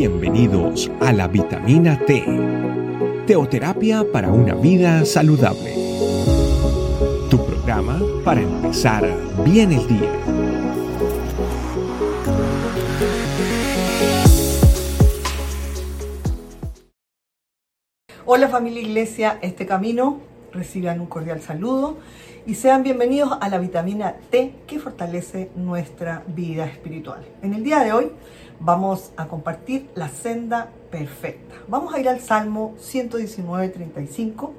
Bienvenidos a la vitamina T, teoterapia para una vida saludable. Tu programa para empezar bien el día. Hola familia Iglesia, este camino reciban un cordial saludo y sean bienvenidos a la vitamina T que fortalece nuestra vida espiritual. En el día de hoy vamos a compartir la senda perfecta. Vamos a ir al Salmo 119, 35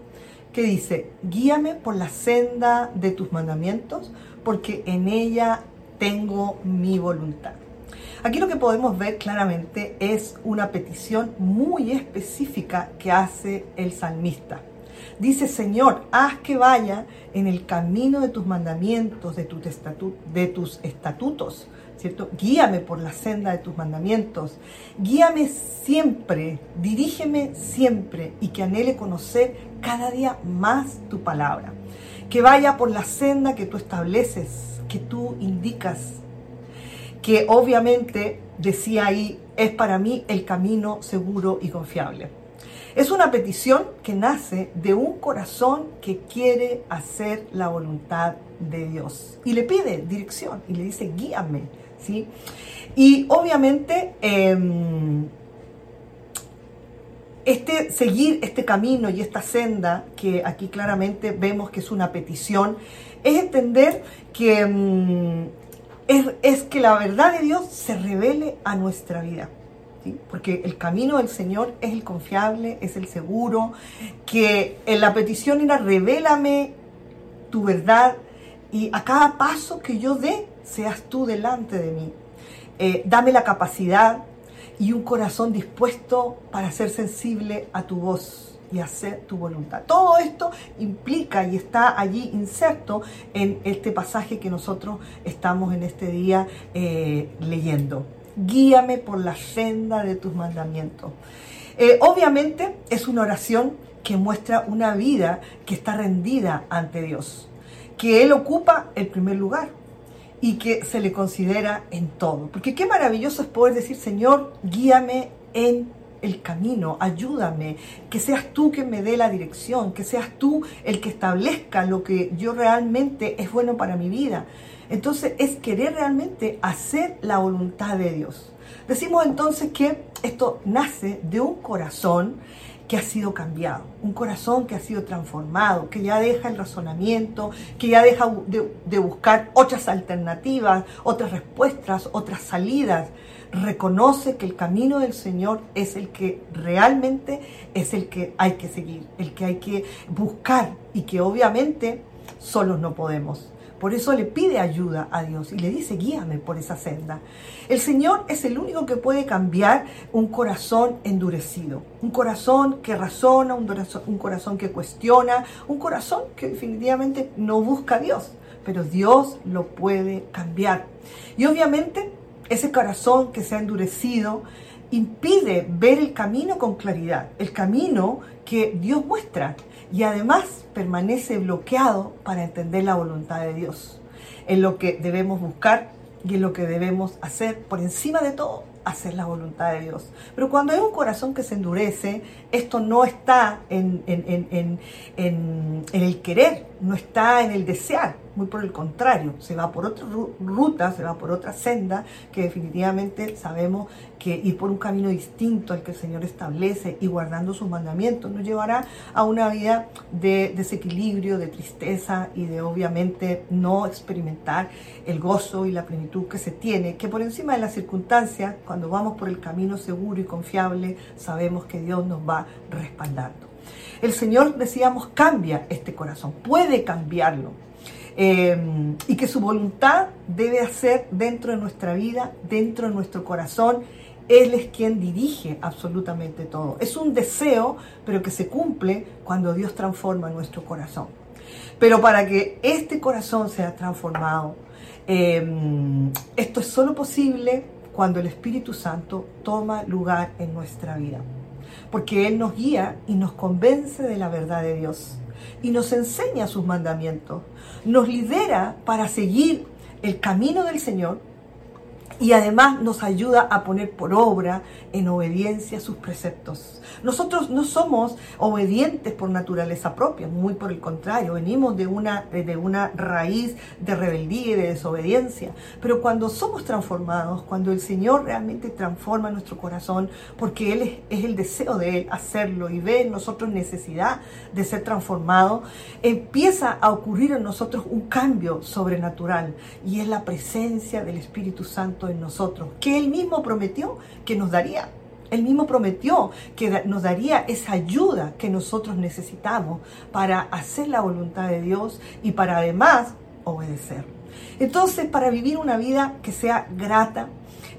que dice, guíame por la senda de tus mandamientos porque en ella tengo mi voluntad. Aquí lo que podemos ver claramente es una petición muy específica que hace el salmista. Dice, Señor, haz que vaya en el camino de tus mandamientos, de, de tus estatutos, ¿cierto? Guíame por la senda de tus mandamientos. Guíame siempre, dirígeme siempre y que anhele conocer cada día más tu palabra. Que vaya por la senda que tú estableces, que tú indicas, que obviamente, decía ahí, es para mí el camino seguro y confiable. Es una petición que nace de un corazón que quiere hacer la voluntad de Dios y le pide dirección y le dice guíame, ¿sí? Y obviamente em, este seguir este camino y esta senda que aquí claramente vemos que es una petición es entender que em, es que la verdad de Dios se revele a nuestra vida porque el camino del Señor es el confiable, es el seguro, que en la petición era revélame tu verdad y a cada paso que yo dé seas tú delante de mí. Eh, dame la capacidad y un corazón dispuesto para ser sensible a tu voz y hacer tu voluntad. Todo esto implica y está allí inserto en este pasaje que nosotros estamos en este día eh, leyendo guíame por la senda de tus mandamientos. Eh, obviamente es una oración que muestra una vida que está rendida ante Dios, que Él ocupa el primer lugar y que se le considera en todo. Porque qué maravilloso es poder decir, Señor, guíame en el camino, ayúdame, que seas tú quien me dé la dirección, que seas tú el que establezca lo que yo realmente es bueno para mi vida. Entonces es querer realmente hacer la voluntad de Dios. Decimos entonces que esto nace de un corazón que ha sido cambiado, un corazón que ha sido transformado, que ya deja el razonamiento, que ya deja de, buscar otras alternativas, otras respuestas, otras salidas. Reconoce que el camino del Señor es el que realmente es el que hay que seguir, el que hay que buscar y que obviamente solos no podemos. Por eso le pide ayuda a Dios y le dice, guíame por esa senda. El Señor es el único que puede cambiar un corazón endurecido, un corazón que razona, un corazón, que cuestiona, un corazón que definitivamente no busca a Dios, pero Dios lo puede cambiar. Y obviamente ese corazón que se ha endurecido impide ver el camino con claridad, el camino que Dios muestra y además permanece bloqueado para entender la voluntad de Dios, en lo que debemos buscar y en lo que debemos hacer por encima de todo hacer la voluntad de Dios. Pero cuando hay un corazón que se endurece, esto no está en, en, el querer, no está en el desear, muy por el contrario, se va por otra ruta, se va por otra senda, que definitivamente sabemos que ir por un camino distinto al que el Señor establece y guardando sus mandamientos nos llevará a una vida de desequilibrio, de tristeza y de obviamente no experimentar el gozo y la plenitud que se tiene, que por encima de las circunstancias, cuando vamos por el camino seguro y confiable, sabemos que Dios nos va respaldando. El Señor, decíamos, cambia este corazón, puede cambiarlo. Eh, y que su voluntad debe hacer dentro de nuestra vida, dentro de nuestro corazón. Él es quien dirige absolutamente todo. Es un deseo, pero que se cumple cuando Dios transforma nuestro corazón. Pero para que este corazón sea transformado, eh, esto es solo posible cuando el Espíritu Santo toma lugar en nuestra vida. Porque Él nos guía y nos convence de la verdad de Dios y nos enseña sus mandamientos, nos lidera para seguir el camino del Señor y además nos ayuda a poner por obra en obediencia sus preceptos. Nosotros no somos obedientes por naturaleza propia, muy por el contrario, venimos de una, de una raíz de rebeldía y de desobediencia, pero cuando somos transformados, cuando el Señor realmente transforma nuestro corazón, porque Él es, el deseo de Él hacerlo y ve en nosotros necesidad de ser transformado, empieza a ocurrir en nosotros un cambio sobrenatural y es la presencia del Espíritu Santo nosotros, que Él mismo prometió que nos daría. Él mismo prometió que nos daría esa ayuda que nosotros necesitamos para hacer la voluntad de Dios y para además obedecer. Entonces, para vivir una vida que sea grata,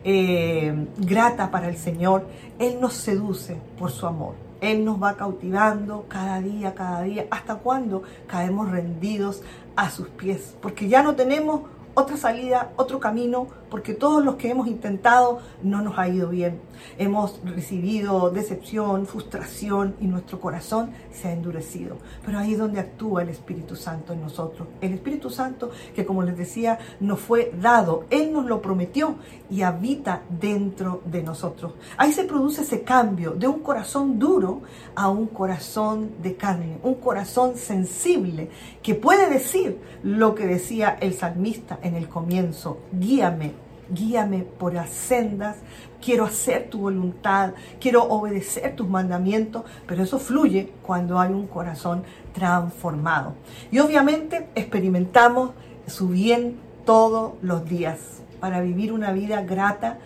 eh, grata para el Señor, Él nos seduce por su amor. Él nos va cautivando cada día, cada día, hasta cuando caemos rendidos a sus pies, porque ya no tenemos otra salida, otro camino, porque todos los que hemos intentado no nos ha ido bien. Hemos recibido decepción, frustración y nuestro corazón se ha endurecido. Pero ahí es donde actúa el Espíritu Santo en nosotros. El Espíritu Santo que como les decía nos fue dado, Él nos lo prometió y habita dentro de nosotros. Ahí se produce ese cambio de un corazón duro a un corazón de carne, un corazón sensible que puede decir lo que decía el salmista en el comienzo, guíame, guíame por las sendas, quiero hacer tu voluntad, quiero obedecer tus mandamientos, pero eso fluye cuando hay un corazón transformado. Y obviamente experimentamos su bien todos los días. Para vivir una vida grata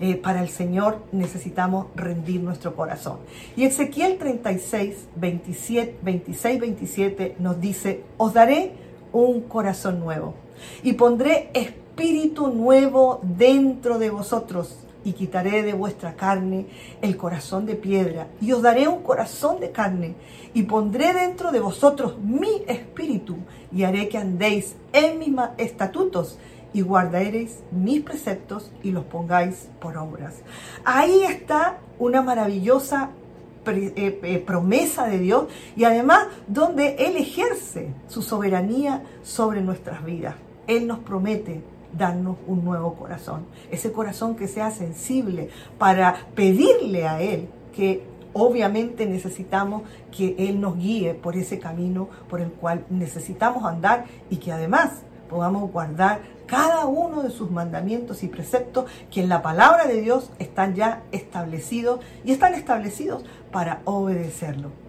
eh, para el Señor necesitamos rendir nuestro corazón. Y Ezequiel 36, 27, 26, 27 nos dice, os daré un corazón nuevo y pondré espíritu nuevo dentro de vosotros y quitaré de vuestra carne el corazón de piedra y os daré un corazón de carne y pondré dentro de vosotros mi espíritu y haré que andéis en mis estatutos y guardaréis mis preceptos y los pongáis por obras. Ahí está una maravillosa eh, eh, promesa de Dios y además donde Él ejerce su soberanía sobre nuestras vidas. Él nos promete darnos un nuevo corazón, ese corazón que sea sensible para pedirle a Él que obviamente necesitamos que Él nos guíe por ese camino por el cual necesitamos andar y que además podamos guardar cada uno de sus mandamientos y preceptos que en la palabra de Dios están ya establecidos y están establecidos para obedecerlo.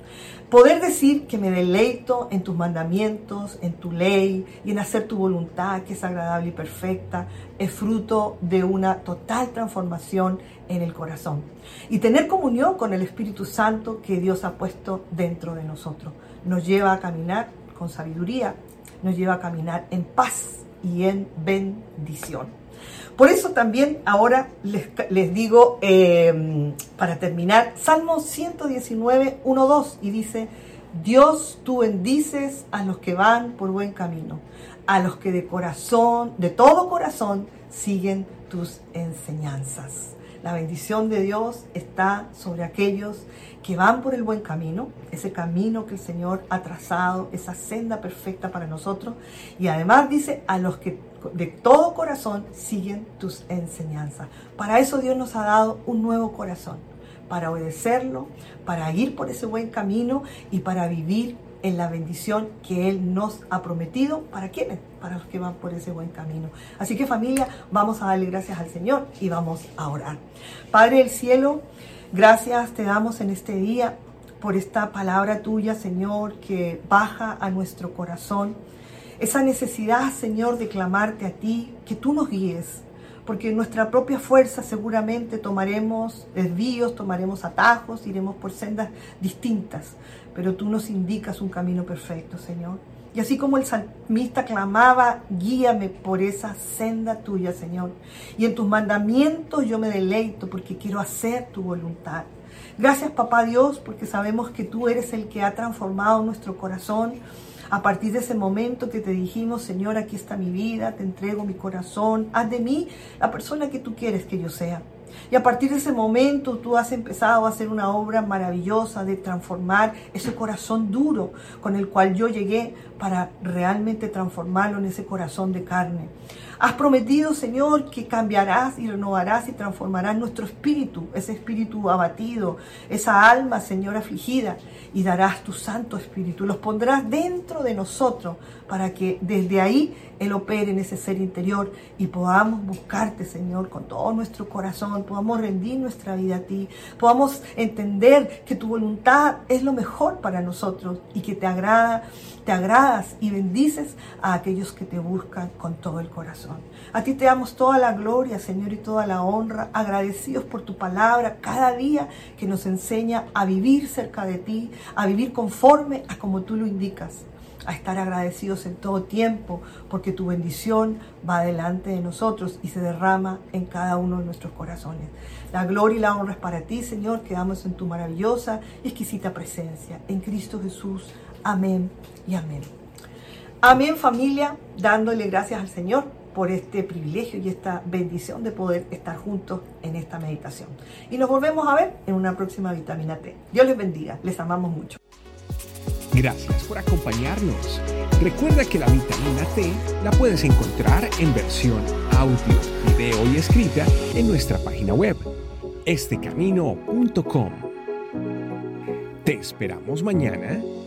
Poder decir que me deleito en tus mandamientos, en tu ley y en hacer tu voluntad, que es agradable y perfecta, es fruto de una total transformación en el corazón. Y tener comunión con el Espíritu Santo que Dios ha puesto dentro de nosotros. Nos lleva a caminar con sabiduría, nos lleva a caminar en paz y en bendición. Por eso también ahora les, digo, em, para terminar, Salmo 119, 1, 2, y dice, Dios, tú bendices a los que van por buen camino, a los que de corazón, de todo corazón, siguen tus enseñanzas. La bendición de Dios está sobre aquellos que van por el buen camino, ese camino que el Señor ha trazado, esa senda perfecta para nosotros. Y además dice, a los que de todo corazón siguen tus enseñanzas. Para eso Dios nos ha dado un nuevo corazón, para obedecerlo, para ir por ese buen camino y para vivir en la bendición que Él nos ha prometido. ¿Para quiénes? Para los que van por ese buen camino. Así que familia, vamos a darle gracias al Señor y vamos a orar. Padre del cielo, gracias te damos en este día por esta palabra tuya, Señor, que baja a nuestro corazón. Esa necesidad, Señor, de clamarte a ti, que tú nos guíes, porque en nuestra propia fuerza seguramente tomaremos desvíos, tomaremos atajos, iremos por sendas distintas, pero tú nos indicas un camino perfecto, Señor. Y así como el salmista clamaba, guíame por esa senda tuya, Señor. Y en tus mandamientos yo me deleito porque quiero hacer tu voluntad. Gracias, papá Dios, porque sabemos que tú eres el que ha transformado nuestro corazón a partir de ese momento que te dijimos, Señor, aquí está mi vida, te entrego mi corazón, haz de mí la persona que tú quieres que yo sea. Y a partir de ese momento tú has empezado a hacer una obra maravillosa de transformar ese corazón duro con el cual yo llegué para realmente transformarlo en ese corazón de carne. Has prometido, Señor, que cambiarás y renovarás y transformarás nuestro espíritu, ese espíritu abatido, esa alma, Señor, afligida, y darás tu Santo Espíritu. Los pondrás dentro de nosotros para que desde ahí Él opere en ese ser interior y podamos buscarte, Señor, con todo nuestro corazón, podamos rendir nuestra vida a ti, podamos entender que tu voluntad es lo mejor para nosotros y que te agrada, te y bendices a aquellos que te buscan con todo el corazón. A ti te damos toda la gloria, Señor, y toda la honra, agradecidos por tu palabra cada día que nos enseña a vivir cerca de ti, a vivir conforme a como tú lo indicas a estar agradecidos en todo tiempo, porque tu bendición va delante de nosotros y se derrama en cada uno de nuestros corazones. La gloria y la honra es para ti, Señor, quedamos en tu maravillosa y exquisita presencia. En Cristo Jesús. Amén y amén. Amén familia, dándole gracias al Señor por este privilegio y esta bendición de poder estar juntos en esta meditación. Y nos volvemos a ver en una próxima vitamina T. Dios les bendiga, les amamos mucho. Gracias por acompañarnos. Recuerda que la vitamina T la puedes encontrar en versión audio, video y escrita en nuestra página web, estecamino.com. Te esperamos mañana